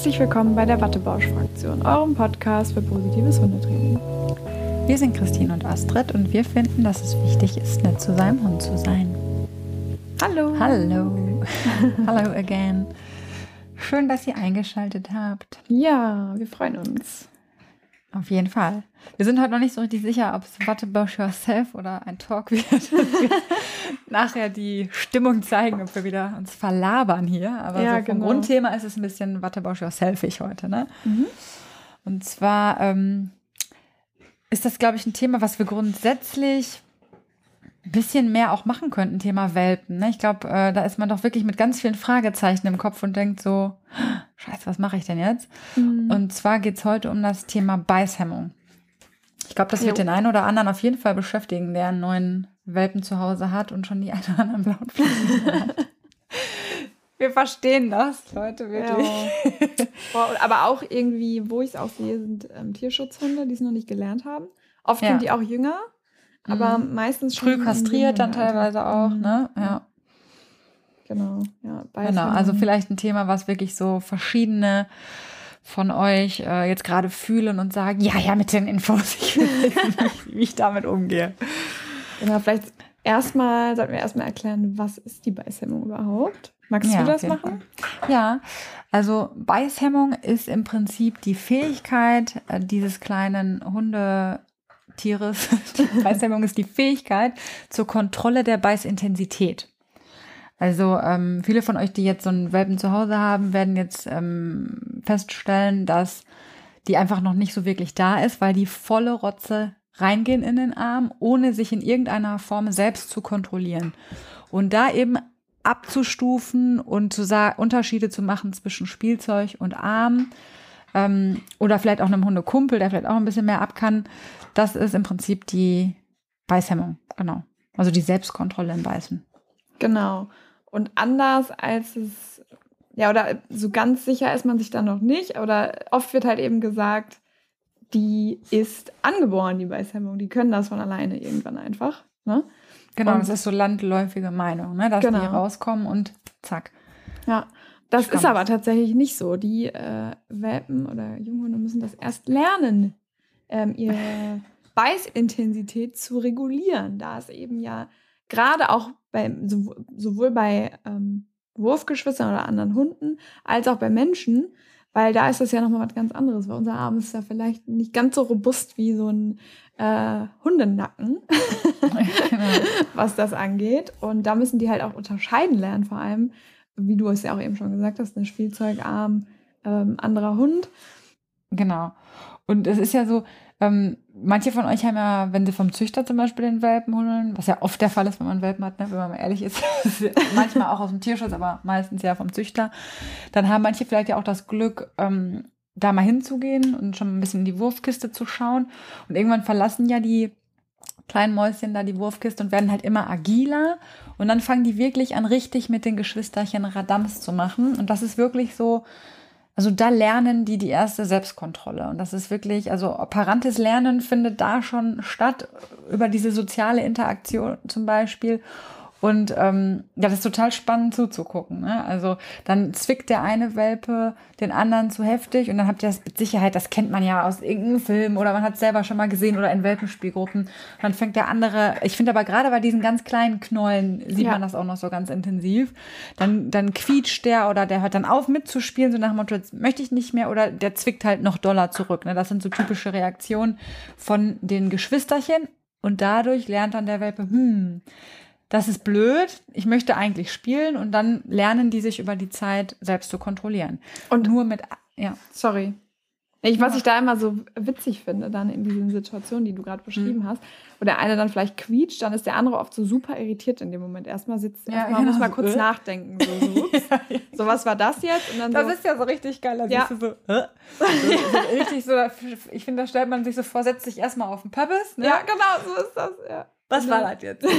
Herzlich willkommen bei der Wattebausch-Fraktion, eurem Podcast für positives Hundetraining. Wir sind Christine und Astrid und wir finden, dass es wichtig ist, nett zu seinem Hund zu sein. Hallo. Hallo. Hallo again. Schön, dass ihr eingeschaltet habt. Ja, wir freuen uns. Auf jeden Fall. Wir sind heute noch nicht so richtig sicher, ob es Wattebausch Yourself oder ein Talk wird. wir nachher die Stimmung zeigen, ob wir wieder uns verlabern hier. Aber Ja, so vom genau. Grundthema ist es ein bisschen Wattebausch Yourselfig heute. Ne? Mhm. Und zwar ähm, ist das, glaube ich, ein Thema, was wir grundsätzlich bisschen mehr auch machen könnten, Thema Welpen. Ne? Ich glaube, äh, da ist man doch wirklich mit ganz vielen Fragezeichen im Kopf und denkt so, scheiße, was mache ich denn jetzt? Mhm. Und zwar geht es heute um das Thema Beißhemmung. Ich glaube, das wird Jo. den einen oder anderen auf jeden Fall beschäftigen, der einen neuen Welpen zu Hause hat und schon die einen oder anderen blauen Flecken hat. Wir verstehen das, Leute, wirklich. Ja. Boah, aber auch irgendwie, wo ich es auch sehe, sind ähm, Tierschutzhunde, die es noch nicht gelernt haben. Oft Ja. sind die auch jünger, aber Mhm. meistens schon Früh kastriert dann teilweise auch, Mhm. ne? Ja. Genau, ja. Genau, also vielleicht ein Thema, was wirklich so verschiedene von euch äh, jetzt gerade fühlen und sagen, ja, ja, mit den Infos, ich wie- wie ich damit umgehe. Genau, vielleicht erstmal, sollten wir erstmal erklären, was ist die Beißhemmung überhaupt? Magst Ja, du das machen? Ja, also Beißhemmung ist im Prinzip die Fähigkeit äh, dieses kleinen Hundetieres. Die Beißhemmung ist die Fähigkeit zur Kontrolle der Beißintensität. Also ähm, viele von euch, die jetzt so einen Welpen zu Hause haben, werden jetzt ähm, feststellen, dass die einfach noch nicht so wirklich da ist, weil die volle Rotze reingehen in den Arm, ohne sich in irgendeiner Form selbst zu kontrollieren. Und da eben abzustufen und zu Unterschiede zu machen zwischen Spielzeug und Arm ähm, oder vielleicht auch einem Hundekumpel, der vielleicht auch ein bisschen mehr ab kann, das ist im Prinzip die Beißhemmung, genau. Also die Selbstkontrolle im Beißen. Genau. Und anders als es, ja, oder so ganz sicher ist man sich da noch nicht, oder oft wird halt eben gesagt, die ist angeboren, die Beißhemmung. Die können das von alleine irgendwann einfach. Ne? Genau, Und- das ist so landläufige Meinung, ne? dass Genau. die rauskommen und zack. Ja. Das ist aber tatsächlich nicht so. Die äh, Welpen oder Junghunde müssen das erst lernen, ähm, ihre Beißintensität zu regulieren, da es eben ja gerade auch bei, sow- sowohl bei ähm, Wurfgeschwistern oder anderen Hunden als auch bei Menschen, weil da ist das ja nochmal was ganz anderes, weil unser Arm ist ja vielleicht nicht ganz so robust wie so ein äh, Hundenacken, genau. was das angeht. Und da müssen die halt auch unterscheiden lernen, vor allem, wie du es ja auch eben schon gesagt hast, ein Spielzeugarm, ähm, anderer Hund. Genau. Und es ist ja so, ähm, manche von euch haben ja, wenn sie vom Züchter zum Beispiel den Welpen holen, was ja oft der Fall ist, wenn man Welpen hat, ne, wenn man mal ehrlich ist manchmal auch aus dem Tierschutz, aber meistens ja vom Züchter, dann haben manche vielleicht ja auch das Glück, ähm, da mal hinzugehen und schon ein bisschen in die Wurfkiste zu schauen. Und irgendwann verlassen ja die kleinen Mäuschen da die Wurfkiste und werden halt immer agiler. Und dann fangen die wirklich an, richtig mit den Geschwisterchen Radams zu machen. Und das ist wirklich so, also da lernen die die erste Selbstkontrolle. Und das ist wirklich, also operantes Lernen findet da schon statt, über diese soziale Interaktion zum Beispiel. Und ähm, ja, das ist total spannend zuzugucken. Ne? Also dann zwickt der eine Welpe den anderen zu heftig und dann habt ihr das mit Sicherheit, das kennt man ja aus irgendeinem Film oder man hat es selber schon mal gesehen oder in Welpenspielgruppen. Und dann fängt der andere, ich finde aber gerade bei diesen ganz kleinen Knollen sieht Ja. man das auch noch so ganz intensiv. Dann, dann quietscht der oder der hört dann auf mitzuspielen, so nach dem Motto, jetzt möchte ich nicht mehr oder der zwickt halt noch doller zurück. Ne? Das sind so typische Reaktionen von den Geschwisterchen und dadurch lernt dann der Welpe, hm, das ist blöd, ich möchte eigentlich spielen und dann lernen die sich über die Zeit selbst zu kontrollieren. Und Nur mit, ja, Sorry. Ich, was Ja. ich da immer so witzig finde, dann in diesen Situationen, die du gerade beschrieben hast, wo der eine dann vielleicht quietscht, dann ist der andere oft so super irritiert in dem Moment. Erstmal sitzt, Ja, erstmal genau, muss mal so, kurz äh? nachdenken. So, so, ups, so was war das jetzt? Das so, ist ja so richtig geil. Da Ja. siehst du so, äh? so, so richtig so, ich finde, da stellt man sich so vor, setzt sich erstmal auf den Pöppes. Ne? ja, genau, so ist das. Ja. Was Und war das jetzt?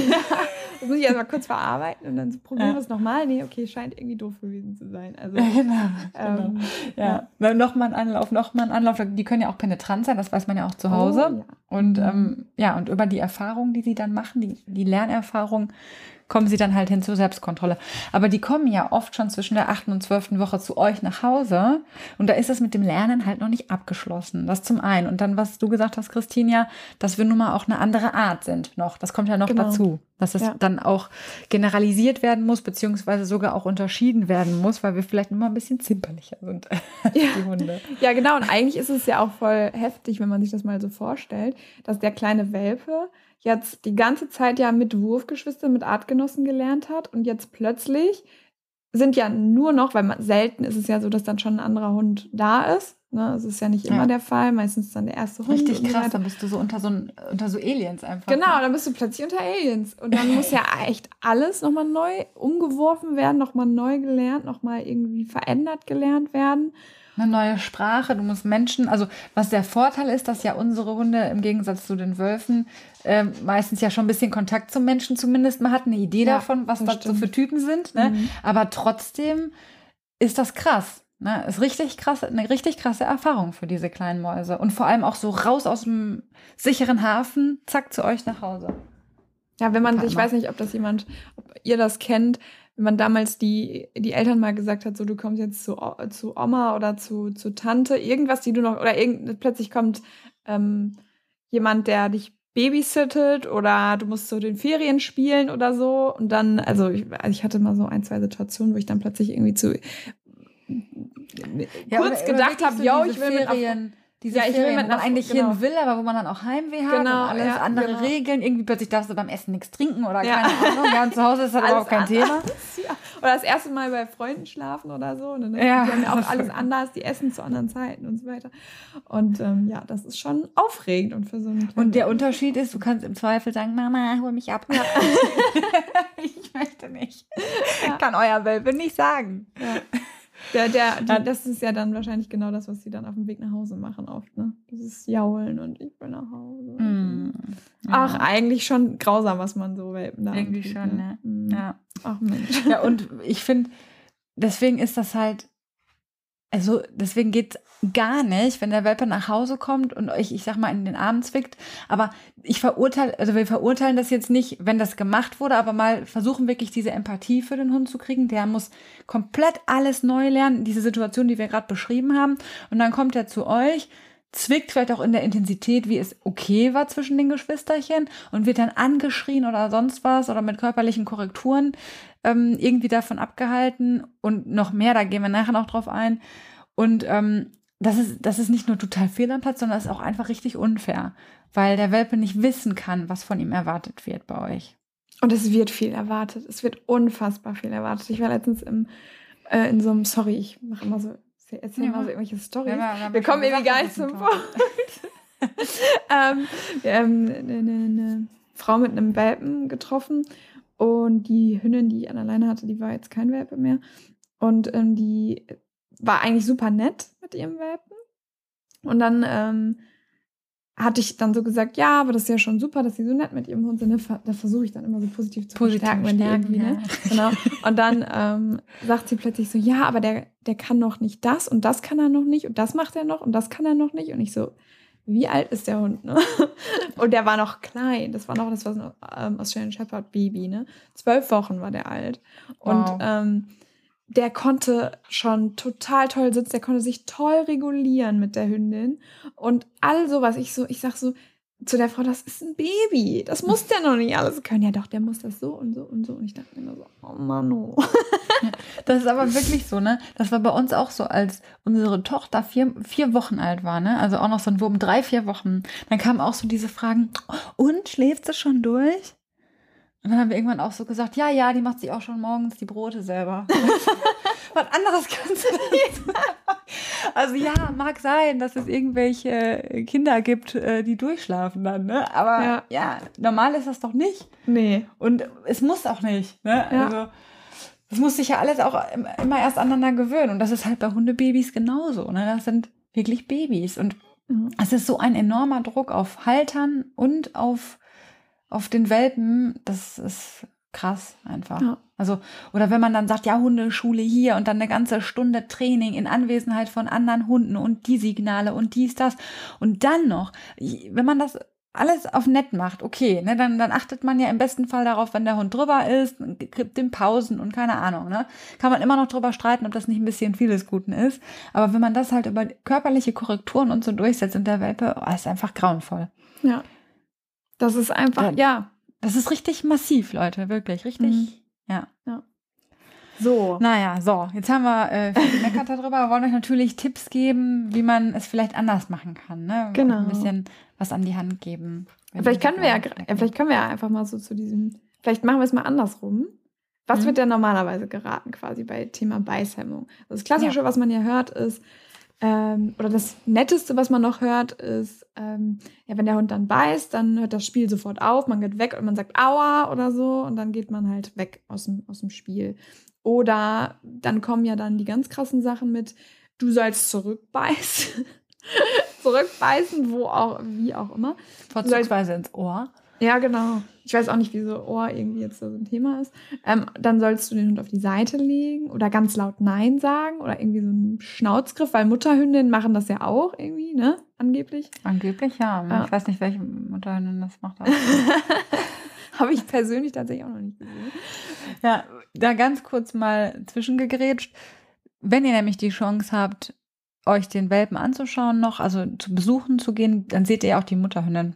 Das muss ich erstmal kurz verarbeiten und dann probieren Ja. wir es nochmal. Nee, okay, scheint irgendwie doof gewesen zu sein. Also, Ja, genau. genau. ähm, Ja, ja. nochmal ein Anlauf, nochmal ein Anlauf. Die können ja auch penetrant sein, das weiß man ja auch zu Hause. Oh, ja. Und Mhm. ähm, ja, und über die Erfahrung, die sie dann machen, die, die Lernerfahrung, kommen sie dann halt hin zur Selbstkontrolle. Aber die kommen ja oft schon zwischen der achten und zwölften Woche zu euch nach Hause. Und da ist es mit dem Lernen halt noch nicht abgeschlossen. Das zum einen. Und dann, was du gesagt hast, Christine, dass wir nun mal auch eine andere Art sind noch. Das kommt ja noch genau. dazu. Dass es ja. dann auch generalisiert werden muss, beziehungsweise sogar auch unterschieden werden muss, weil wir vielleicht immer ein bisschen zimperlicher sind als ja. die Hunde. Ja, genau. Und eigentlich ist es ja auch voll heftig, wenn man sich das mal so vorstellt, dass der kleine Welpe jetzt die ganze Zeit ja mit Wurfgeschwistern, mit Artgenossen gelernt hat und jetzt plötzlich sind ja nur noch, weil man, selten ist es ja so, dass dann schon ein anderer Hund da ist. Ne? Das ist ja nicht immer ja. der Fall. Meistens dann der erste Hund. Richtig krass, dann bist du so unter so, unter so Aliens einfach. Genau, ne? dann bist du plötzlich unter Aliens. Und dann muss ja echt alles nochmal neu umgeworfen werden, nochmal neu gelernt, nochmal irgendwie verändert gelernt werden eine neue Sprache, du musst Menschen, also was der Vorteil ist, dass ja unsere Hunde im Gegensatz zu den Wölfen äh, meistens ja schon ein bisschen Kontakt zum Menschen zumindest man hat eine Idee ja, davon, was das, das so für Typen sind, ne? Mhm. aber trotzdem ist das krass. Ne? Ist richtig krass, eine richtig krasse Erfahrung für diese kleinen Mäuse. Und vor allem auch so raus aus dem sicheren Hafen, zack, zu euch nach Hause. Ja, wenn man, ich weiß nicht, ob das jemand, ob ihr das kennt, wenn man damals die, die Eltern mal gesagt hat, so du kommst jetzt zu, zu Oma oder zu, zu Tante, irgendwas, die du noch, oder irgend, plötzlich kommt ähm, jemand, der dich babysittet oder du musst so den Ferien spielen oder so. Und dann, also ich, also ich hatte mal so ein, zwei Situationen, wo ich dann plötzlich irgendwie zu ja, kurz gedacht habe, yo, ich will Ferien. mit diese ja, ich Ferien, will, wo man eigentlich genau. hin will, aber wo man dann auch Heimweh hat genau, und alles ja, andere genau. Regeln. Irgendwie plötzlich darfst du beim Essen nichts trinken oder ja. keine Ahnung. Ja, und zu Hause ist das überhaupt kein Thema. Ja. Oder das erste Mal bei Freunden schlafen oder so. Ne? Ja. Die haben ja auch alles anders, die essen zu anderen Zeiten und so weiter. Und ähm, ja, das ist schon aufregend und für so einen Und der Unterschied ist, du kannst im Zweifel sagen, Mama, hol mich ab. Ja. ich möchte nicht. Kann euer Welpe nicht sagen. Der, der, die, das ist ja dann wahrscheinlich genau das, was sie dann auf dem Weg nach Hause machen oft, ne? Dieses Jaulen und ich will nach Hause. Mm, Ach, eigentlich schon grausam, was man so Welpen da Irgendwie schon, ne? ne? Mm. Ja. Ach Mensch. Ja, und ich finde, deswegen ist das halt also deswegen geht gar nicht, wenn der Welpe nach Hause kommt und euch, ich sag mal, in den Arm zwickt. Aber ich verurteile, also wir verurteilen das jetzt nicht, wenn das gemacht wurde, aber mal versuchen wirklich diese Empathie für den Hund zu kriegen. Der muss komplett alles neu lernen, diese Situation, die wir gerade beschrieben haben. Und dann kommt er zu euch, zwickt vielleicht auch in der Intensität, wie es okay war zwischen den Geschwisterchen und wird dann angeschrien oder sonst was oder mit körperlichen Korrekturen ähm, irgendwie davon abgehalten und noch mehr, da gehen wir nachher noch drauf ein. Und ähm, das ist, das ist nicht nur total fehl am Platz, sondern das ist auch einfach richtig unfair, weil der Welpe nicht wissen kann, was von ihm erwartet wird bei euch. Und es wird viel erwartet. Es wird unfassbar viel erwartet. Ich war letztens im, äh, in so einem, sorry, ich mache immer so, erzähl ja. mal so irgendwelche Storys. Ja, wir kommen irgendwie gar nicht zum Punkt. ähm, wir haben eine, eine Frau mit einem Welpen getroffen und die Hündin, die ich an alleine hatte, die war jetzt kein Welpe mehr. Und ähm, die war eigentlich super nett mit ihrem Welpen. Und dann ähm, hatte ich dann so gesagt, ja, aber das ist ja schon super, dass sie so nett mit ihrem Hund sind. Da versuche ich dann immer so positiv zu positiv verstärken, wenn die irgendwie, ne? ja. ne? Genau. Und dann ähm, sagt sie plötzlich so, ja, aber der, der kann noch nicht das und das kann er noch nicht und das macht er noch und das kann er noch nicht. Und ich so, wie alt ist der Hund, ne? Und der war noch klein. Das war noch, das war so ein ähm, Australian Shepherd Baby, ne? Zwölf Wochen war der alt. Und wow. ähm, der konnte schon total toll sitzen, der konnte sich toll regulieren mit der Hündin. Und all sowas, ich so, ich sag so, zu der Frau, das ist ein Baby. Das muss der noch nicht alles können. Ja, doch, der muss das so und so und so. Und ich dachte mir so, oh Mann, oh. Das ist aber wirklich so, ne? Das war bei uns auch so, als unsere Tochter vier, vier Wochen alt war, ne? Also auch noch so ein Wurm, drei, vier Wochen. Dann kamen auch so diese Fragen, und schläft sie schon durch? Und dann haben wir irgendwann auch so gesagt, ja, ja, die macht sich auch schon morgens die Brote selber. Was anderes kannst du nicht. Also ja, mag sein, dass es irgendwelche Kinder gibt, äh, die durchschlafen dann, ne? Aber ja, ja normal ist das doch nicht. Nee. Und es muss auch nicht, ne? Ja. Also das muss sich ja alles auch immer erst aneinander gewöhnen. Und das ist halt bei Hundebabys genauso, ne? Das sind wirklich Babys. Und mhm. es ist so ein enormer Druck auf Haltern und auf auf den Welpen, das ist krass einfach. Ja. Also, oder wenn man dann sagt, ja, Hundeschule hier und dann eine ganze Stunde Training in Anwesenheit von anderen Hunden und die Signale und dies, das. Und dann noch, wenn man das alles auf nett macht, okay, ne, dann, dann achtet man ja im besten Fall darauf, wenn der Hund drüber ist, gibt dem Pausen und keine Ahnung, ne? Kann man immer noch drüber streiten, ob das nicht ein bisschen vieles Guten ist. Aber wenn man das halt über körperliche Korrekturen und so durchsetzt in der Welpe, oh, ist einfach grauenvoll. Ja. Das ist einfach, ja. ja. Das ist richtig massiv, Leute, wirklich, richtig. Mhm. Ja. ja. So. Naja, so, jetzt haben wir äh, viel gemeckert darüber. Wir wollen euch natürlich Tipps geben, wie man es vielleicht anders machen kann. Ne? Genau. Ein bisschen was an die Hand geben. Vielleicht können wir ja, vielleicht können wir ja einfach mal so zu diesem, vielleicht machen wir es mal andersrum. Was mhm. wird denn normalerweise geraten quasi bei Thema Beißhemmung? Also das Klassische, ja. was man hier hört, ist, ähm, oder das Netteste, was man noch hört, ist, ähm, ja, wenn der Hund dann beißt, dann hört das Spiel sofort auf, man geht weg und man sagt Aua oder so und dann geht man halt weg aus dem, aus dem Spiel. Oder dann kommen ja dann die ganz krassen Sachen mit, du sollst zurückbeißen. zurückbeißen, wo auch, wie auch immer. Vorzugsweise ins Ohr. Ja, genau. Ich weiß auch nicht, wieso Ohr irgendwie jetzt so ein Thema ist. Ähm, dann sollst du den Hund auf die Seite legen oder ganz laut Nein sagen oder irgendwie so einen Schnauzgriff, weil Mutterhündinnen machen das ja auch irgendwie, ne? Angeblich. Angeblich, ja. ja. Ich weiß nicht, welche Mutterhündin das macht. Habe ich persönlich tatsächlich auch noch nicht gesehen. Ja, da ganz kurz mal zwischengegrätscht. Wenn ihr nämlich die Chance habt, euch den Welpen anzuschauen noch, also zu besuchen zu gehen, dann seht ihr auch die Mutterhündin.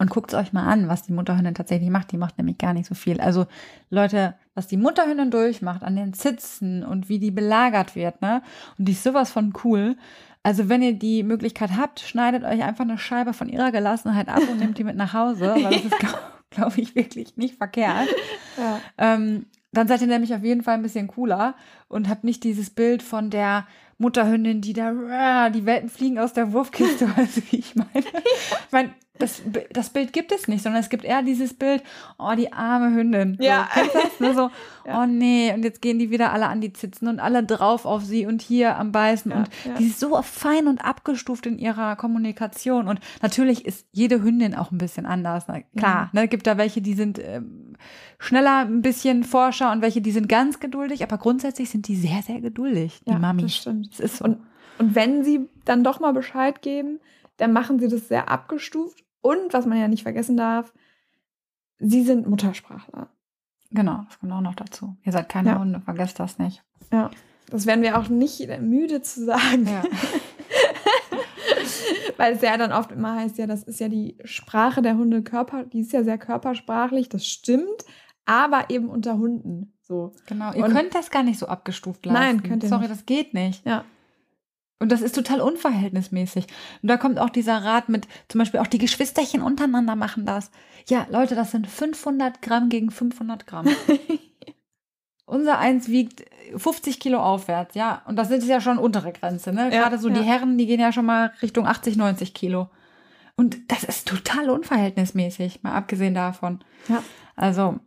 Und guckt es euch mal an, was die Mutterhündin tatsächlich macht. Die macht nämlich gar nicht so viel. Also Leute, was die Mutterhündin durchmacht an den Zitzen und wie die belagert wird, ne? Und die ist sowas von cool. Also wenn ihr die Möglichkeit habt, schneidet euch einfach eine Scheibe von ihrer Gelassenheit ab und nehmt die mit nach Hause, weil das ist, glaube glaub ich, wirklich nicht verkehrt. Ja. Ähm, dann seid ihr nämlich auf jeden Fall ein bisschen cooler und habt nicht dieses Bild von der Mutterhündin, die da, die Welten fliegen aus der Wurfkiste, also wie ich meine. Ich meine, das, das Bild gibt es nicht, sondern es gibt eher dieses Bild, oh, die arme Hündin. Ja. So, das? Ne? So, ja. oh nee, und jetzt gehen die wieder alle an die Zitzen und alle drauf auf sie und hier am Beißen. Ja, und ja. die ist so fein und abgestuft in ihrer Kommunikation. Und natürlich ist jede Hündin auch ein bisschen anders. Na, klar, ne, gibt da welche, die sind ähm, schneller ein bisschen forscher und welche, die sind ganz geduldig, aber grundsätzlich sind die sehr, sehr geduldig, die ja, Mami. Das stimmt. Das ist so. und, und wenn sie dann doch mal Bescheid geben, dann machen sie das sehr abgestuft und was man ja nicht vergessen darf, sie sind Muttersprachler. Genau, das kommt auch noch dazu. Ihr seid keine ja. Hunde, vergesst das nicht. Ja, das werden wir auch nicht müde zu sagen. Ja. Weil es ja dann oft immer heißt, ja, das ist ja die Sprache der Hunde Körper, die ist ja sehr körpersprachlich, das stimmt, aber eben unter Hunden. So. Genau, ihr Und könnt das gar nicht so abgestuft lassen. Nein, könnt ihr Sorry, nicht. das geht nicht. Ja. Und das ist total unverhältnismäßig. Und da kommt auch dieser Rat mit, zum Beispiel auch die Geschwisterchen untereinander machen das. Ja, Leute, das sind 500 Gramm gegen 500 Gramm. Unser Eins wiegt 50 Kilo aufwärts, ja. Und das ist ja schon untere Grenze, ne? Ja, Gerade so ja. die Herren, die gehen ja schon mal Richtung 80, 90 Kilo. Und das ist total unverhältnismäßig, mal abgesehen davon. Ja. Also,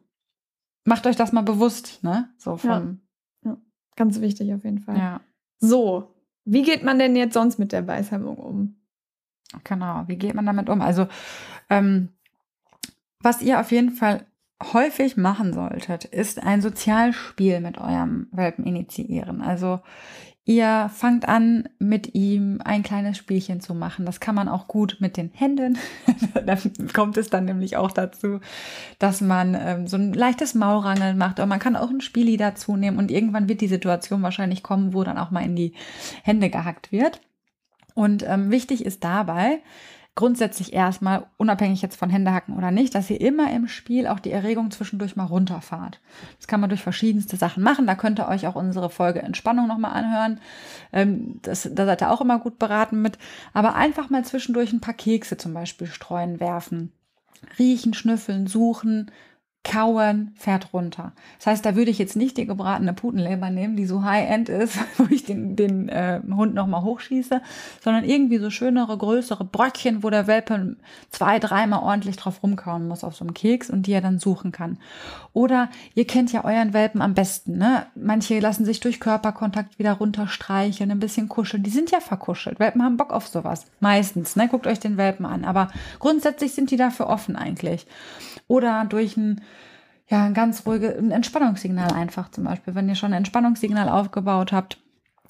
macht euch das mal bewusst, ne? So von. Ja. ja. Ganz wichtig auf jeden Fall. Ja. So, wie geht man denn jetzt sonst mit der Beißhemmung um? Genau, wie geht man damit um? Also, ähm, was ihr auf jeden Fall häufig machen solltet, ist ein Sozialspiel mit eurem Welpen initiieren. Also Ihr fangt an, mit ihm ein kleines Spielchen zu machen. Das kann man auch gut mit den Händen. da kommt es dann nämlich auch dazu, dass man ähm, so ein leichtes Maulrangeln macht. Aber man kann auch ein Spieli dazu nehmen und irgendwann wird die Situation wahrscheinlich kommen, wo dann auch mal in die Hände gehackt wird. Und ähm, wichtig ist dabei, grundsätzlich erstmal, unabhängig jetzt von Händehacken oder nicht, dass ihr immer im Spiel auch die Erregung zwischendurch mal runterfahrt. Das kann man durch verschiedenste Sachen machen. Da könnt ihr euch auch unsere Folge Entspannung nochmal anhören. Ähm, das, da seid ihr auch immer gut beraten mit. Aber einfach mal zwischendurch ein paar Kekse zum Beispiel streuen, werfen. Riechen, schnüffeln, suchen, kauen, fährt runter. Das heißt, da würde ich jetzt nicht die gebratene Putenleber nehmen, die so high-end ist, wo ich den, den äh, Hund nochmal hochschieße, sondern irgendwie so schönere, größere Bröckchen, wo der Welpe zwei, dreimal ordentlich drauf rumkauen muss auf so einem Keks und die er dann suchen kann. Oder ihr kennt ja euren Welpen am besten, ne? Manche lassen sich durch Körperkontakt wieder runterstreicheln, ein bisschen kuscheln. Die sind ja verkuschelt. Welpen haben Bock auf sowas. Meistens, ne? Guckt euch den Welpen an. Aber grundsätzlich sind die dafür offen eigentlich. Oder durch ein, ja, ein ganz ruhiges, ein Entspannungssignal einfach zum Beispiel. Wenn ihr schon ein Entspannungssignal aufgebaut habt,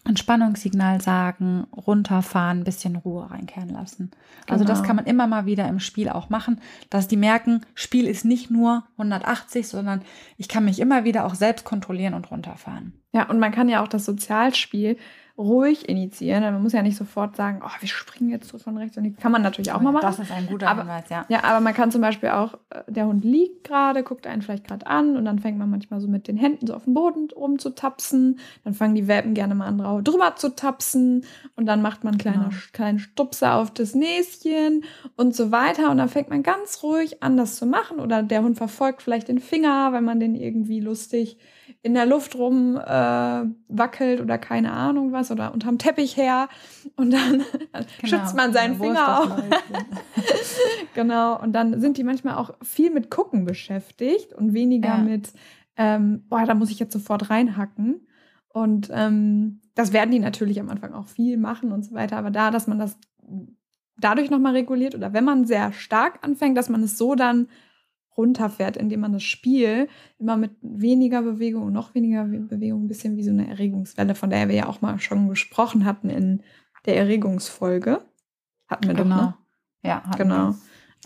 Entspannungssignal sagen, runterfahren, ein bisschen Ruhe reinkehren lassen. Also das Genau. kann man immer mal wieder im Spiel auch machen, dass die merken, Spiel ist nicht nur 180, sondern ich kann mich immer wieder auch selbst kontrollieren und runterfahren. Ja, und man kann ja auch das Sozialspiel ruhig initiieren. Man muss ja nicht sofort sagen, oh, wir springen jetzt so von rechts und links. Kann man natürlich auch mal machen. Das ist ein guter Aber- Hinweis, ja. Ja, aber man kann zum Beispiel auch, äh, der Hund liegt gerade, guckt einen vielleicht gerade an und dann fängt man manchmal so mit den Händen so auf dem Boden rumzutapsen. Dann fangen die Welpen gerne mal an, drüber zu tapsen und dann macht man kleine, Genau. kleinen Stupser auf das Näschen und so weiter. Und dann fängt man ganz ruhig an, das zu machen. Oder der Hund verfolgt vielleicht den Finger, wenn man den irgendwie lustig in der Luft rum äh, wackelt oder keine Ahnung was oder unterm Teppich her. Und dann, dann schützt man seinen Genau. Ist Finger auf. Genau, und dann sind die manchmal auch viel mit Gucken beschäftigt und weniger Ja. mit, ähm, boah, da muss ich jetzt sofort reinhacken. Und ähm, das werden die natürlich am Anfang auch viel machen und so weiter. Aber da, dass man das dadurch nochmal reguliert oder wenn man sehr stark anfängt, dass man es so dann runterfährt, indem man das Spiel immer mit weniger Bewegung und noch weniger We- Bewegung, ein bisschen wie so eine Erregungswelle, von der wir ja auch mal schon gesprochen hatten in der Erregungsfolge. Hatten wir doch, genau. ne? Ja, hatten Genau. wir.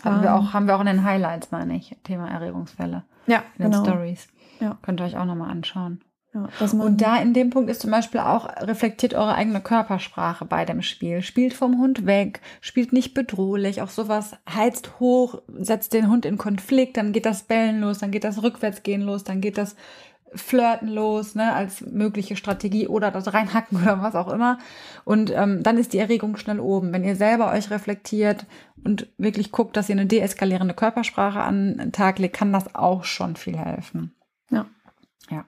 Haben, wir Ähm, auch, haben wir auch in den Highlights, meine ich, Thema Erregungsfälle. Ja, In den genau. Stories. Ja. Könnt ihr euch auch nochmal anschauen. Ja, Und da in dem Punkt ist zum Beispiel auch, reflektiert eure eigene Körpersprache bei dem Spiel. Spielt vom Hund weg, spielt nicht bedrohlich, auch sowas heizt hoch, setzt den Hund in Konflikt, dann geht das Bellen los, dann geht das Rückwärtsgehen los, dann geht das Flirten los, ne, als mögliche Strategie oder das Reinhacken oder was auch immer. Und ähm, dann ist die Erregung schnell oben. Wenn ihr selber euch reflektiert und wirklich guckt, dass ihr eine deeskalierende Körpersprache an den Tag legt, kann das auch schon viel helfen. ja.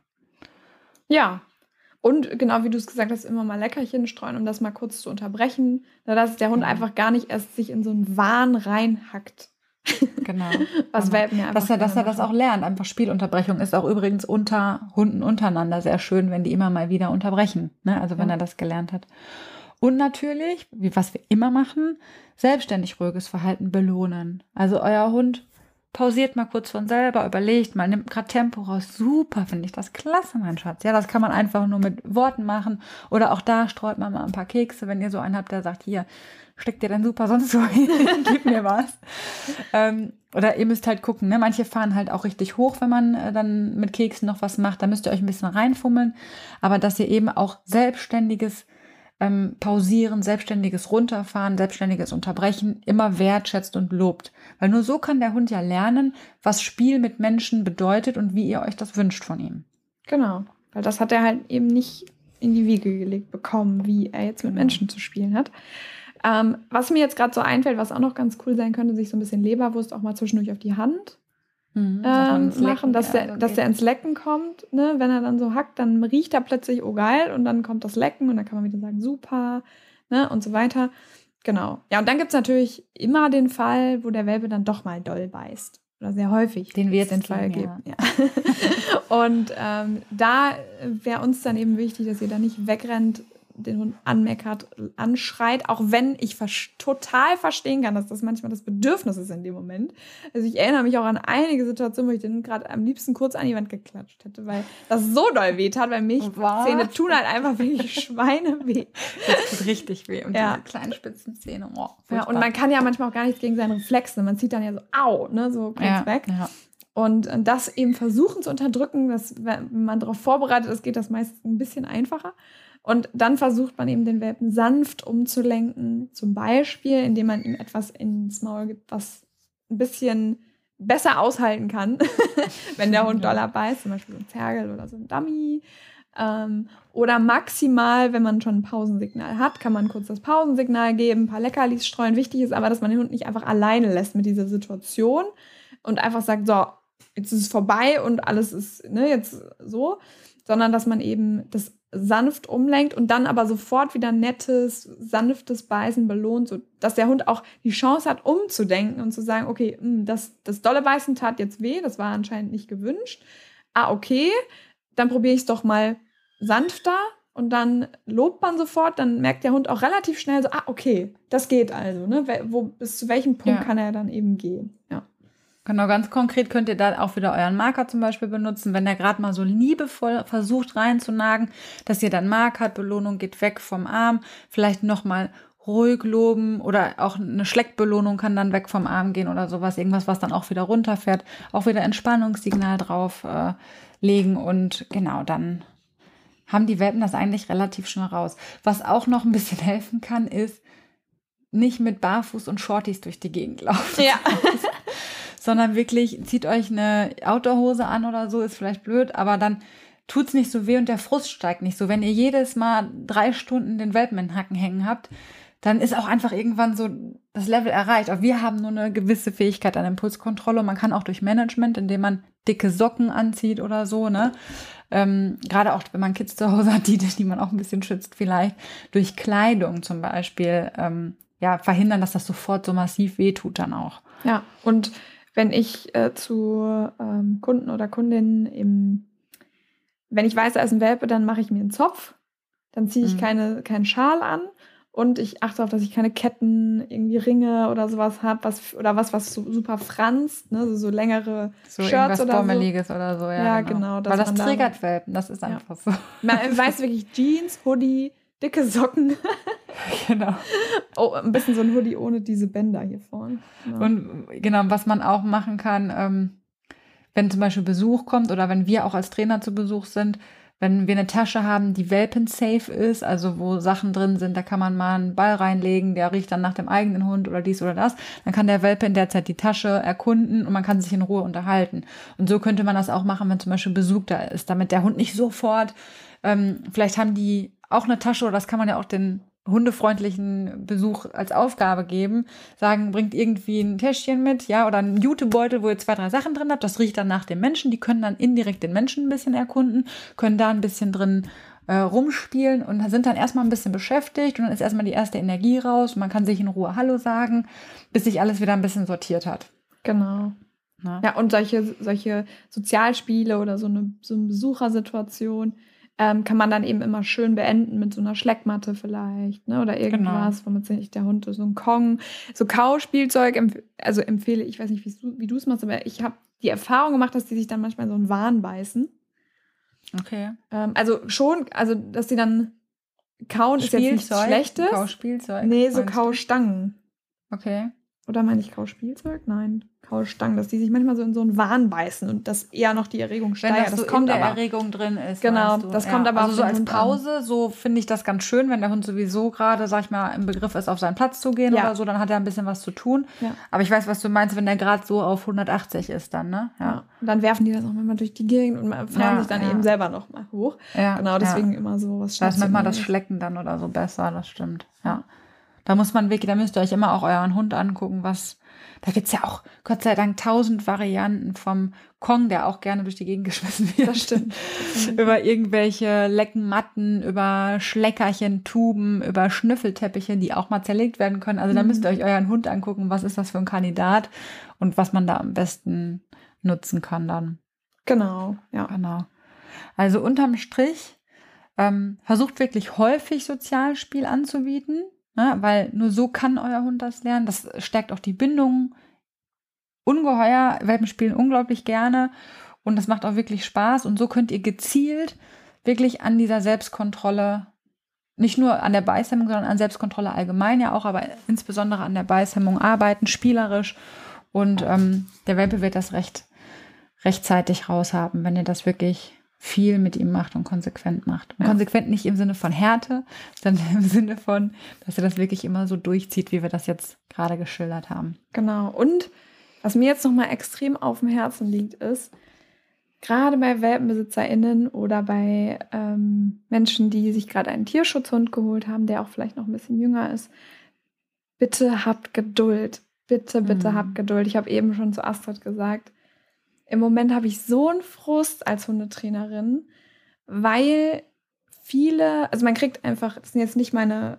Und genau wie du es gesagt hast, immer mal Leckerchen streuen, um das mal kurz zu unterbrechen. Na, dass der Hund Genau. einfach gar nicht erst sich in so einen Wahn reinhackt. Genau. Was Genau. Welpen ja einfach Dass er, dass er das auch lernt. Einfach Spielunterbrechung ist auch übrigens unter Hunden untereinander sehr schön, wenn die immer mal wieder unterbrechen. Ne? Also wenn Ja. er das gelernt hat. Und natürlich, wie was wir immer machen, selbstständig ruhiges Verhalten belohnen. Also euer Hund pausiert mal kurz von selber, überlegt mal, nimmt gerade Tempo raus. Super, finde ich das klasse, mein Schatz. Ja, das kann man einfach nur mit Worten machen. Oder auch da streut man mal ein paar Kekse, wenn ihr so einen habt, der sagt, hier, steckt dir denn super sonst so hin, gib mir was. Ähm, oder ihr müsst halt gucken, ne? Manche fahren halt auch richtig hoch, wenn man äh, dann mit Keksen noch was macht. Da müsst ihr euch ein bisschen reinfummeln. Aber dass ihr eben auch selbstständiges ähm, Pausieren, selbstständiges Runterfahren, selbstständiges Unterbrechen immer wertschätzt und lobt. Weil nur so kann der Hund ja lernen, was Spiel mit Menschen bedeutet und wie ihr euch das wünscht von ihm. Genau. Weil das hat er halt eben nicht in die Wiege gelegt bekommen, wie er jetzt mit Genau. Menschen zu spielen hat. Ähm, was mir jetzt gerade so einfällt, was auch noch ganz cool sein könnte, sich so ein bisschen Leberwurst auch mal zwischendurch auf die Hand Mhm, ähm, Lecken machen, dass ja, der, so dass der ins Lecken kommt. Ne? Wenn er dann so hackt, dann riecht er plötzlich, oh geil, und dann kommt das Lecken und dann kann man wieder sagen, super, ne? und so weiter. Genau. Ja, und dann gibt es natürlich immer den Fall, wo der Welpe dann doch mal doll beißt. Oder sehr häufig. Den wir es jetzt den Fall kriegen, gibt. Ja. und ähm, da wäre uns dann eben wichtig, dass ihr da nicht wegrennt, den Hund anmeckert, anschreit, auch wenn ich total verstehen kann, dass das manchmal das Bedürfnis ist in dem Moment. Also ich erinnere mich auch an einige Situationen, wo ich den gerade am liebsten kurz an die Wand geklatscht hätte, weil das so doll weh tat, weil mich Was? Zähne tun halt einfach wirklich Schweine weh. Das tut richtig weh. Und Ja. diese kleinen spitzen Zähne. Oh, Ja, und man kann ja manchmal auch gar nichts gegen seine Reflexe. Man zieht dann ja so, au, ne, so kurz ja, weg. Ja. Und äh, das eben versuchen zu unterdrücken, dass, wenn man darauf vorbereitet ist, geht das meist ein bisschen einfacher. Und dann versucht man eben den Welpen sanft umzulenken, zum Beispiel, indem man ihm etwas ins Maul gibt, was ein bisschen besser aushalten kann, wenn der Hund doller beißt, zum Beispiel so ein Zergel oder so ein Dummy. Ähm, oder maximal, wenn man schon ein Pausensignal hat, kann man kurz das Pausensignal geben, ein paar Leckerlis streuen. Wichtig ist aber, dass man den Hund nicht einfach alleine lässt mit dieser Situation und einfach sagt, so, jetzt ist es vorbei und alles ist ne, jetzt so, sondern dass man eben das sanft umlenkt und dann aber sofort wieder nettes, sanftes Beißen belohnt, so dass der Hund auch die Chance hat, umzudenken und zu sagen, okay, mh, das, das dolle Beißen tat jetzt weh, das war anscheinend nicht gewünscht. Ah, okay, dann probiere ich es doch mal sanfter und dann lobt man sofort, dann merkt der Hund auch relativ schnell so, ah, okay, das geht also, ne? Wo, bis zu welchem Punkt Ja. kann er dann eben gehen? Ja. Genau, ganz konkret könnt ihr da auch wieder euren Marker zum Beispiel benutzen, wenn der gerade mal so liebevoll versucht reinzunagen, dass ihr dann Marker, Belohnung geht weg vom Arm, vielleicht nochmal ruhig loben oder auch eine Schleckbelohnung kann dann weg vom Arm gehen oder sowas, irgendwas, was dann auch wieder runterfährt, auch wieder Entspannungssignal drauf äh, legen und genau, dann haben die Welpen das eigentlich relativ schnell raus. Was auch noch ein bisschen helfen kann, ist, nicht mit Barfuß und Shorties durch die Gegend laufen. Ja. Sondern wirklich zieht euch eine Outdoorhose an oder so, ist vielleicht blöd, aber dann tut's nicht so weh und der Frust steigt nicht so. Wenn ihr jedes Mal drei Stunden den Welpen in den Hacken hängen habt, dann ist auch einfach irgendwann so das Level erreicht. Auch wir haben nur eine gewisse Fähigkeit an Impulskontrolle. Man kann auch durch Management, indem man dicke Socken anzieht oder so, ne? Ähm, Gerade auch, wenn man Kids zu Hause hat, die, die man auch ein bisschen schützt, vielleicht durch Kleidung zum Beispiel, ähm, ja, verhindern, dass das sofort so massiv wehtut dann auch. Ja, und wenn ich äh, zu ähm, Kunden oder Kundinnen im, wenn ich weiß, da ist ein Welpe, dann mache ich mir einen Zopf, dann ziehe ich mhm. keine, keinen Schal an und ich achte darauf, dass ich keine Ketten, irgendwie Ringe oder sowas habe, was oder was, was so super franzt, ne, so, so längere so Shirts oder Bommeliges so. oder so. Ja, ja genau. genau Weil das triggert Welpen, das ist einfach so. Man weiß wirklich Jeans, Hoodie, dicke Socken. genau. Oh, ein bisschen so ein Hoodie ohne diese Bänder hier vorne. Ja. Und genau, was man auch machen kann, ähm, wenn zum Beispiel Besuch kommt oder wenn wir auch als Trainer zu Besuch sind, wenn wir eine Tasche haben, die welpensafe ist, also wo Sachen drin sind, da kann man mal einen Ball reinlegen, der riecht dann nach dem eigenen Hund oder dies oder das, dann kann der Welpe in der Zeit die Tasche erkunden und man kann sich in Ruhe unterhalten. Und so könnte man das auch machen, wenn zum Beispiel Besuch da ist, damit der Hund nicht sofort, ähm, vielleicht haben die auch eine Tasche, oder das kann man ja auch den hundefreundlichen Besuch als Aufgabe geben, sagen, bringt irgendwie ein Täschchen mit, ja, oder einen Jutebeutel, wo ihr zwei, drei Sachen drin habt, das riecht dann nach dem Menschen, die können dann indirekt den Menschen ein bisschen erkunden, können da ein bisschen drin äh, rumspielen und sind dann erstmal ein bisschen beschäftigt und dann ist erstmal die erste Energie raus und man kann sich in Ruhe Hallo sagen, bis sich alles wieder ein bisschen sortiert hat. Genau. Na? Ja, und solche, solche Sozialspiele oder so eine, so eine Besuchersituation, ähm, kann man dann eben immer schön beenden mit so einer Schleckmatte vielleicht, ne? Oder irgendwas, genau. womit sich der Hund so ein Kong, so Kauspielzeug, empf also empfehle ich, weiß nicht, wie du es machst, aber ich habe die Erfahrung gemacht, dass die sich dann manchmal so einen Wahn beißen. Okay. Ähm, also schon, also dass die dann kauen ist jetzt nichts Schlechtes. Kauspielzeug. Nee, so Kaustangen. Okay. Oder meine ich Kauspielzeug? Nein. Kaulstangen, dass die sich manchmal so in so einen Wahn beißen und das eher noch die Erregung steigert. Wenn das, das so kommt in der aber, Erregung drin ist. Genau, das ja. kommt aber also so als Pause, an. so finde ich das ganz schön, wenn der Hund sowieso gerade, sag ich mal, im Begriff ist, auf seinen Platz zu gehen ja. oder so, dann hat er ein bisschen was zu tun. Ja. Aber ich weiß, was du meinst, wenn der gerade so auf 180 ist dann, ne? Ja. Und dann werfen die das auch immer durch die Gegend und fahren sich dann eben selber noch mal hoch. Ja. Genau, deswegen immer so was Da ist manchmal das Schlecken dann oder so besser, das stimmt. Ja. Da muss man wirklich, da müsst ihr euch immer auch euren Hund angucken, was da gibt es ja auch, Gott sei Dank, tausend Varianten vom Kong, der auch gerne durch die Gegend geschmissen wird. Das stimmt. über irgendwelche Leckenmatten, über Schleckerchen, Tuben, über Schnüffelteppiche, die auch mal zerlegt werden können. Also da müsst ihr mhm. euch euren Hund angucken, was ist das für ein Kandidat und was man da am besten nutzen kann dann. Genau, ja. Genau. Also unterm Strich, ähm, versucht wirklich häufig Sozialspiel anzubieten. Ne? Weil nur so kann euer Hund das lernen. Das stärkt auch die Bindung ungeheuer. Welpen spielen unglaublich gerne und das macht auch wirklich Spaß. Und so könnt ihr gezielt wirklich an dieser Selbstkontrolle, nicht nur an der Beißhemmung, sondern an Selbstkontrolle allgemein ja auch, aber insbesondere an der Beißhemmung arbeiten, spielerisch. Und ähm, der Welpe wird das recht rechtzeitig raushaben, wenn ihr das wirklich viel mit ihm macht und konsequent macht. Und ja. konsequent nicht im Sinne von Härte, sondern im Sinne von, dass er das wirklich immer so durchzieht, wie wir das jetzt gerade geschildert haben. Genau. Und was mir jetzt nochmal extrem auf dem Herzen liegt, ist, gerade bei WelpenbesitzerInnen oder bei ähm, Menschen, die sich gerade einen Tierschutzhund geholt haben, der auch vielleicht noch ein bisschen jünger ist, bitte habt Geduld. Bitte, bitte mhm. habt Geduld. Ich habe eben schon zu Astrid gesagt, im Moment habe ich so einen Frust als Hundetrainerin, weil viele, also man kriegt einfach, das sind jetzt nicht meine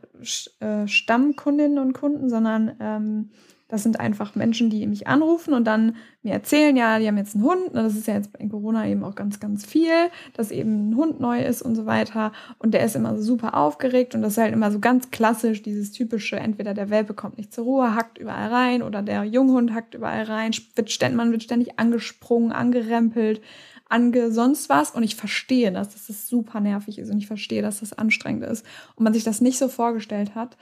äh, Stammkundinnen und Kunden, sondern ähm, Das sind einfach Menschen, die mich anrufen und dann mir erzählen, ja, die haben jetzt einen Hund. Das ist ja jetzt in Corona eben auch ganz, ganz viel, dass eben ein Hund neu ist und so weiter. Und der ist immer so super aufgeregt und das ist halt immer so ganz klassisch, dieses typische, entweder der Welpe kommt nicht zur Ruhe, hackt überall rein oder der Junghund hackt überall rein, wird ständig, man wird ständig angesprungen, angerempelt, ange sonst was. Und ich verstehe das, dass das super nervig ist und ich verstehe, dass das anstrengend ist und man sich das nicht so vorgestellt hat.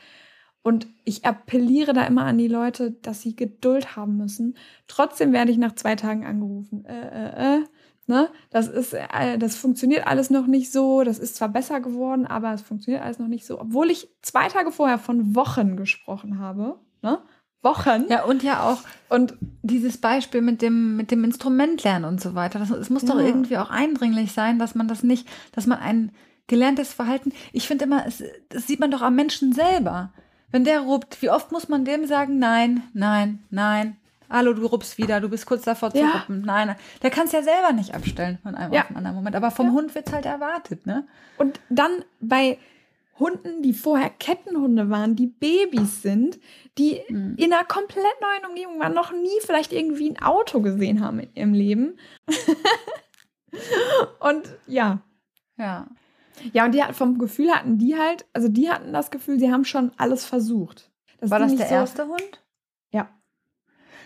Und ich appelliere da immer an die Leute, dass sie Geduld haben müssen. Trotzdem werde ich nach zwei Tagen angerufen. Äh, äh, äh. Ne? Das ist, äh, das funktioniert alles noch nicht so. Das ist zwar besser geworden, aber es funktioniert alles noch nicht so. Obwohl ich zwei Tage vorher von Wochen gesprochen habe. Ne? Wochen. Ja, und ja auch und dieses Beispiel mit dem, mit dem Instrument lernen und so weiter. Das, es muss ja. doch irgendwie auch eindringlich sein, dass man das nicht, dass man ein gelerntes Verhalten. Ich finde immer, es, das sieht man doch am Menschen selber. Wenn der ruppt, wie oft muss man dem sagen, nein, nein, nein, hallo, du rupst wieder, du bist kurz davor zu ja. ruppen. Nein, nein. Der kann es ja selber nicht abstellen von einem ja. auf den anderen Moment. Aber vom ja. Hund wird es halt erwartet, ne? Und dann bei Hunden, die vorher Kettenhunde waren, die Babys sind, die mhm. in einer komplett neuen Umgebung waren, noch nie vielleicht irgendwie ein Auto gesehen haben in ihrem Leben. und ja. Ja. Ja, und die vom Gefühl hatten die halt, also die hatten das Gefühl, sie haben schon alles versucht. War das der so, erste Hund?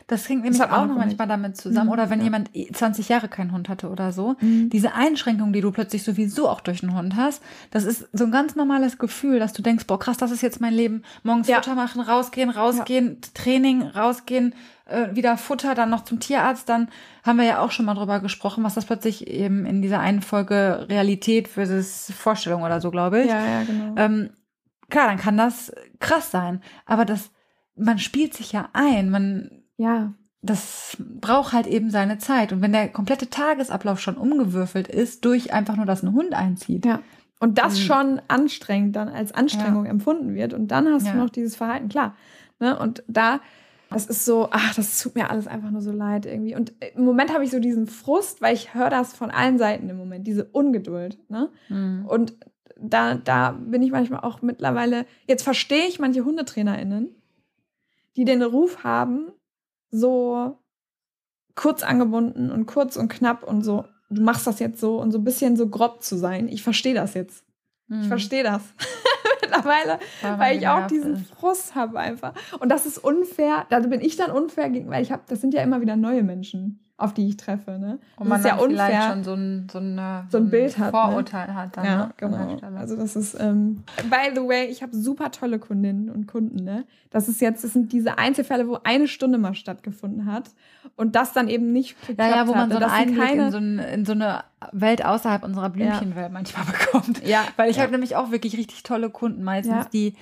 Das hängt nämlich auch, auch noch manchmal damit zusammen. Mhm, oder wenn ja. jemand 20 Jahre keinen Hund hatte oder so. Mhm. Diese Einschränkung, die du plötzlich sowieso auch durch einen Hund hast, das ist so ein ganz normales Gefühl, dass du denkst, boah, krass, das ist jetzt mein Leben. Morgens ja. Futter machen, rausgehen, rausgehen, ja. Training, rausgehen, äh, wieder Futter, dann noch zum Tierarzt. Dann haben wir ja auch schon mal drüber gesprochen, was das plötzlich eben in dieser einen Folge Realität versus Vorstellung oder so, glaube ich. Ja, ja, genau. Ähm, klar, dann kann das krass sein. Aber das, man spielt sich ja ein, man ja. Das braucht halt eben seine Zeit. Und wenn der komplette Tagesablauf schon umgewürfelt ist, durch einfach nur, dass ein Hund einzieht. Ja. Und das mhm. schon anstrengend dann als Anstrengung ja. empfunden wird. Und dann hast ja. du noch dieses Verhalten, klar. Ne? Und da, das ist so, ach, das tut mir alles einfach nur so leid irgendwie. Und im Moment habe ich so diesen Frust, weil ich höre das von allen Seiten im Moment, diese Ungeduld. Ne? Mhm. Und da, da bin ich manchmal auch mittlerweile, jetzt verstehe ich manche HundetrainerInnen, die den Ruf haben, so kurz angebunden und kurz und knapp und so, du machst das jetzt so und so ein bisschen so grob zu sein. Ich verstehe das jetzt. Ich mhm. verstehe das. Mittlerweile, weil, weil ich auch diesen ist. Frust habe einfach. Und das ist unfair. Da bin ich dann unfair gegen, weil ich habe, das sind ja immer wieder neue Menschen auf die ich treffe. Ne? Und man ist ja unfair, vielleicht schon so ein, so ein, so ein Bild hat. Ne? Vorurteil ne? hat. Dann ja, genau. Also das ist, ähm, by the way, ich habe super tolle Kundinnen und Kunden. Ne? Das ist jetzt, das sind diese Einzelfälle, wo eine Stunde mal stattgefunden hat und das dann eben nicht Ja, ja, wo man so einen Einblick keine... in, so ein, in so eine Welt außerhalb unserer Blümchenwelt ja. manchmal bekommt. Ja. Weil ich ja. habe nämlich auch wirklich richtig tolle Kunden meistens, ja. die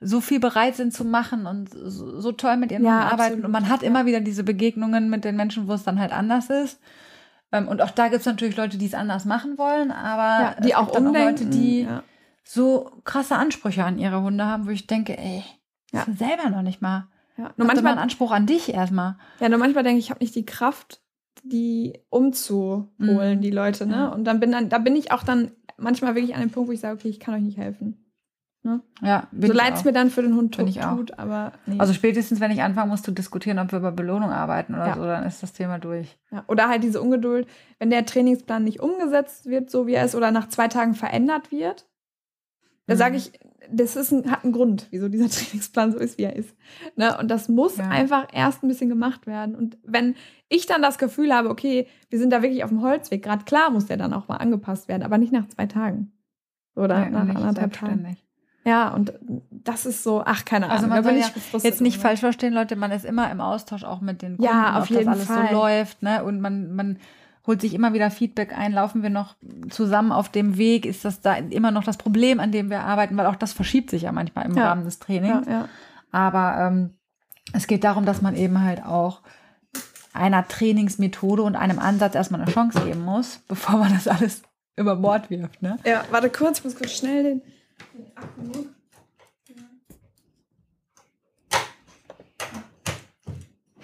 so viel bereit sind zu machen und so, so toll mit ihren ja, arbeiten. Und man hat immer wieder diese Begegnungen mit den Menschen, wo es dann halt anders ist. Ähm, und auch da gibt es natürlich Leute, die es anders machen wollen, aber ja, die auch umdenken. Auch Leute, die ja. so krasse Ansprüche an ihre Hunde haben, wo ich denke, ey, ja. selber noch nicht mal. Ja. Nur manchmal einen Anspruch an dich erstmal. Ja, nur manchmal denke ich, ich habe nicht die Kraft, die umzuholen, mhm. die Leute, ne? Und dann bin dann, da bin ich auch dann manchmal wirklich an dem Punkt, wo ich sage, okay, ich kann euch nicht helfen. Ne? Ja, so leid es mir dann für den Hund tut, tut aber nee. Also spätestens, wenn ich anfangen muss zu diskutieren, ob wir über Belohnung arbeiten oder ja. so, dann ist das Thema durch. Ja. Oder halt diese Ungeduld, wenn der Trainingsplan nicht umgesetzt wird, so wie er ist, oder nach zwei Tagen verändert wird, da mhm. sage ich, das ist ein, hat einen Grund, wieso dieser Trainingsplan so ist, wie er ist. Ne? Und das muss ja. einfach erst ein bisschen gemacht werden. Und wenn ich dann das Gefühl habe, okay, wir sind da wirklich auf dem Holzweg, gerade klar muss der dann auch mal angepasst werden, aber nicht nach zwei Tagen. Oder Nein, nach anderthalb Tagen. Ja, und das ist so, ach, keine also Ahnung. Also man soll ja jetzt nicht falsch verstehen, Leute, man ist immer im Austausch auch mit den Kunden, ja, auf jeden das alles Fall. so läuft, ne? Und man, man holt sich immer wieder Feedback ein, laufen wir noch zusammen auf dem Weg, ist das da immer noch das Problem, an dem wir arbeiten, weil auch das verschiebt sich ja manchmal im ja. Rahmen des Trainings. Ja, ja. Aber ähm, es geht darum, dass man eben halt auch einer Trainingsmethode und einem Ansatz erstmal eine Chance geben muss, bevor man das alles über Bord wirft. Ne? Ja, warte kurz, ich muss kurz schnell den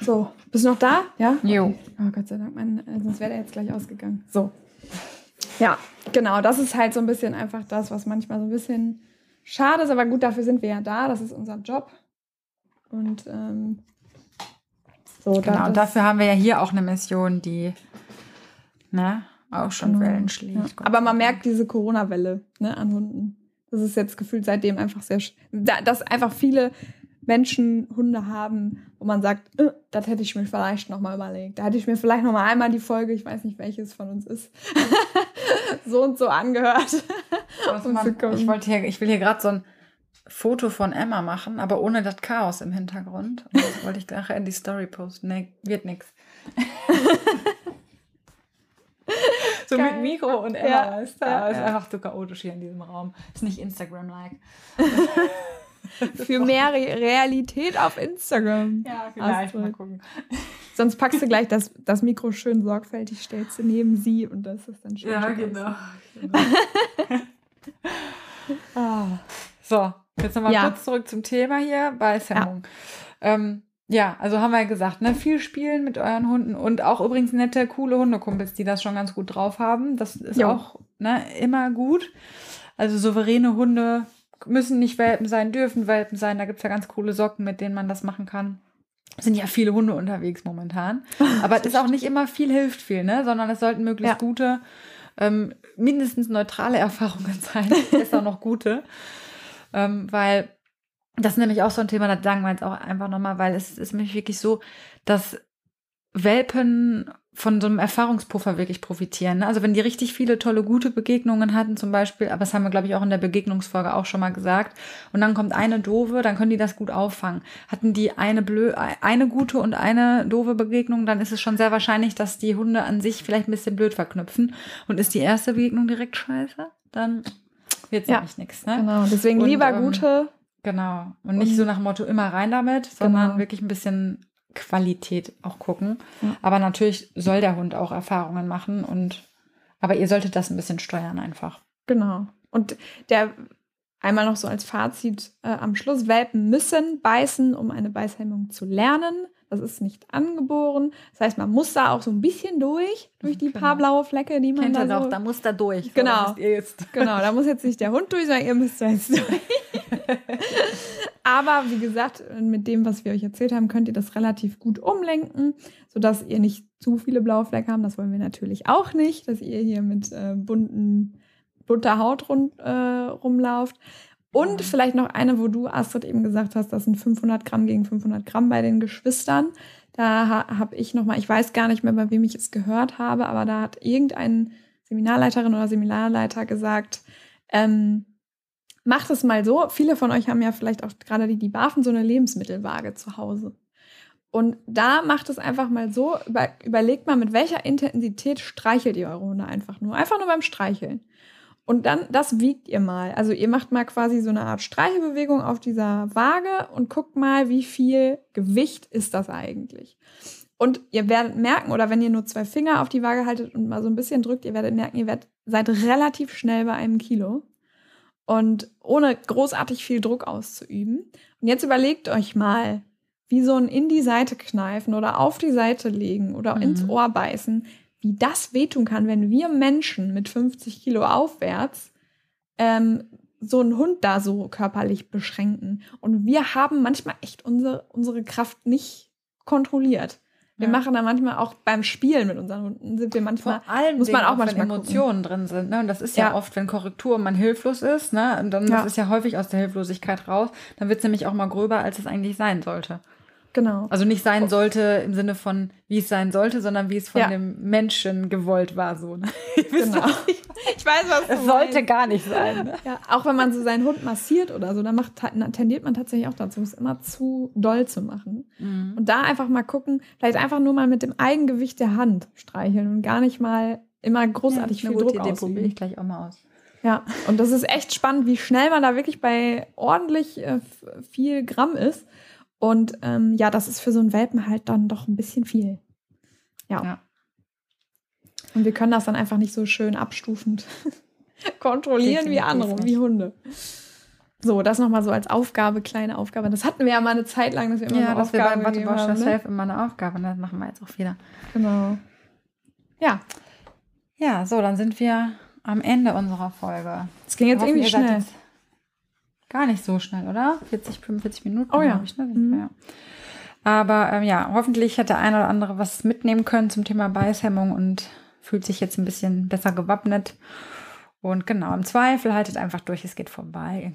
so, bist du noch da? Ja? Jo. Oh Gott sei Dank, mein, äh, sonst wäre der jetzt gleich ausgegangen. So. Ja, genau, das ist halt so ein bisschen einfach das, was manchmal so ein bisschen schade ist, aber gut, dafür sind wir ja da, das ist unser Job. Und ähm, So, Genau, und dafür haben wir ja hier auch eine Mission, die ne, auch schon Genau. Wellen Ja. schlägt. Aber man merkt diese Corona-Welle ne, an Hunden. Das ist jetzt gefühlt seitdem einfach sehr, dass einfach viele Menschen Hunde haben, wo man sagt, äh, das hätte ich mir vielleicht noch mal überlegt. Da hätte ich mir vielleicht noch mal einmal die Folge, ich weiß nicht welches von uns ist, so und so angehört. Um man- ich, wollte hier, ich will hier gerade so ein Foto von Emma machen, aber ohne das Chaos im Hintergrund. Und das wollte ich nachher in die Story posten. Nee, wird nix. so Geil. mit Mikro und Emma, Ja, weißt du? ja, ist ja. einfach so chaotisch hier in diesem Raum. Ist nicht Instagram-like. Für mehr Re Realität auf Instagram. Ja, vielleicht. Mal gucken. Sonst packst du gleich das, das Mikro schön sorgfältig, stellst du neben sie und das ist dann schön. Ja, schön genau. genau. ah. So, jetzt nochmal Ja. kurz zurück zum Thema hier, Beißhemmung. Ja. Ähm, ja, also haben wir ja gesagt, ne, viel spielen mit euren Hunden und auch übrigens nette, coole Hundekumpels, die das schon ganz gut drauf haben. Das ist Jo. auch ne, immer gut. Also souveräne Hunde müssen nicht Welpen sein, dürfen Welpen sein. Da gibt es ja ganz coole Socken, mit denen man das machen kann. Es sind ja viele Hunde unterwegs momentan. Aber es ist auch nicht immer viel hilft viel, ne? Sondern es sollten möglichst Ja. gute, ähm, mindestens neutrale Erfahrungen sein. Besser noch gute. Ähm, weil das ist nämlich auch so ein Thema, das sagen wir jetzt auch einfach nochmal, weil es ist nämlich wirklich so, dass Welpen von so einem Erfahrungspuffer wirklich profitieren. Ne? Also wenn die richtig viele tolle, gute Begegnungen hatten zum Beispiel, aber das haben wir, glaube ich, auch in der Begegnungsfolge auch schon mal gesagt, und dann kommt eine doofe, dann können die das gut auffangen. Hatten die eine, blö eine gute und eine doofe Begegnung, dann ist es schon sehr wahrscheinlich, dass die Hunde an sich vielleicht ein bisschen blöd verknüpfen. Und ist die erste Begegnung direkt scheiße, dann wird es Ja. nämlich nichts. Ne? Genau, deswegen Und, lieber ähm, gute. Genau. Und nicht Und- so nach dem Motto immer rein damit, sondern Genau. wirklich ein bisschen Qualität auch gucken. Ja. Aber natürlich soll der Hund auch Erfahrungen machen und aber ihr solltet das ein bisschen steuern einfach. Genau. Und der einmal noch so als Fazit äh, am Schluss: Welpen müssen beißen, um eine Beißhemmung zu lernen. Das ist nicht angeboren. Das heißt, man muss da auch so ein bisschen durch, durch die paar Genau. blaue Flecke, die man da so muss da durch. Genau. da ihr. Genau, da muss jetzt nicht der Hund durch, sondern ihr müsst da jetzt durch. Aber wie gesagt, mit dem, was wir euch erzählt haben, könnt ihr das relativ gut umlenken, sodass ihr nicht zu viele blaue Flecke habt. Das wollen wir natürlich auch nicht, dass ihr hier mit äh, bunten, bunter Haut rund, äh, rumlauft. Und vielleicht noch eine, wo du, Astrid, eben gesagt hast, das sind 500 Gramm gegen 500 Gramm bei den Geschwistern. Da ha habe ich noch mal, ich weiß gar nicht mehr, bei wem ich es gehört habe, aber da hat irgendein Seminarleiterin oder Seminarleiter gesagt, ähm, macht es mal so. Viele von euch haben ja vielleicht auch gerade die, die Bafen so eine Lebensmittelwaage zu Hause. Und da macht es einfach mal so, über, überlegt mal, mit welcher Intensität streichelt ihr eure Hunde einfach nur. Einfach nur beim Streicheln. Und dann, das wiegt ihr mal. Also ihr macht mal quasi so eine Art Streichelbewegung auf dieser Waage und guckt mal, wie viel Gewicht ist das eigentlich. Und ihr werdet merken, oder wenn ihr nur zwei Finger auf die Waage haltet und mal so ein bisschen drückt, ihr werdet merken, ihr werdet, seid relativ schnell bei einem Kilo. Und ohne großartig viel Druck auszuüben. Und jetzt überlegt euch mal, wie so ein in die Seite kneifen oder auf die Seite legen oder Mhm. ins Ohr beißen, wie das wehtun kann, wenn wir Menschen mit 50 Kilo aufwärts ähm, so einen Hund da so körperlich beschränken. Und wir haben manchmal echt unsere, unsere Kraft nicht kontrolliert. Wir Ja. machen da manchmal auch beim Spielen mit unseren Hunden, sind wir manchmal. Vor allem muss man auch wenn manchmal Emotionen drin sind. Ne? Und das ist ja, Ja. oft, wenn Korrektur und man hilflos ist, ne? Und dann Ja. das ist ja häufig aus der Hilflosigkeit raus, dann wird es nämlich auch mal gröber, als es eigentlich sein sollte. Genau. Also nicht sein sollte im Sinne von, wie es sein sollte, sondern wie es von Ja. dem Menschen gewollt war. So, ne? Ihr wisst, Genau. ich- Ich weiß, was du Es sollte meinst. gar nicht sein. Ne? Ja, auch wenn man so seinen Hund massiert oder so, dann macht, tendiert man tatsächlich auch dazu, es immer zu doll zu machen. Mhm. Und da einfach mal gucken, vielleicht einfach nur mal mit dem Eigengewicht der Hand streicheln und gar nicht mal immer großartig Eine viel Druck Idee, probiere ich ausüben. gleich auch mal aus. Ja, und das ist echt spannend, wie schnell man da wirklich bei ordentlich äh, viel Gramm ist. Und ähm, ja, das ist für so einen Welpen halt dann doch ein bisschen viel. Ja. Ja. Und wir können das dann einfach nicht so schön abstufend kontrollieren wie Definitiv andere, nicht. wie Hunde. So, das nochmal so als Aufgabe, kleine Aufgabe. Das hatten wir ja mal eine Zeit lang, dass wir immer Ja, so das wäre Aufgaben beim gegeben Wattebosch haben. das Ne? Self immer eine Aufgabe. Und das machen wir jetzt auch wieder. Genau. Ja, Ja, so, dann sind wir am Ende unserer Folge. es ging jetzt irgendwie schnell. jetzt Gar nicht so schnell, oder? 40, 45 Minuten, Oh ja. ich, ne, Mhm. ja. Aber ähm, ja, hoffentlich hat der eine oder andere was mitnehmen können zum Thema Beißhemmung und fühlt sich jetzt ein bisschen besser gewappnet. Und genau, im Zweifel haltet einfach durch, es geht vorbei.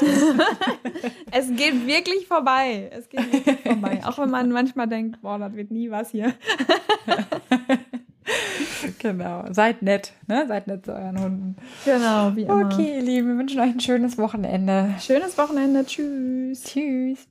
es geht wirklich vorbei. Es geht wirklich vorbei. Auch wenn man manchmal denkt, boah, das wird nie was hier. genau, seid nett, ne? Seid nett zu euren Hunden. Genau, wie immer. Okay, ihr Lieben, wir wünschen euch ein schönes Wochenende. Schönes Wochenende. Tschüss. Tschüss.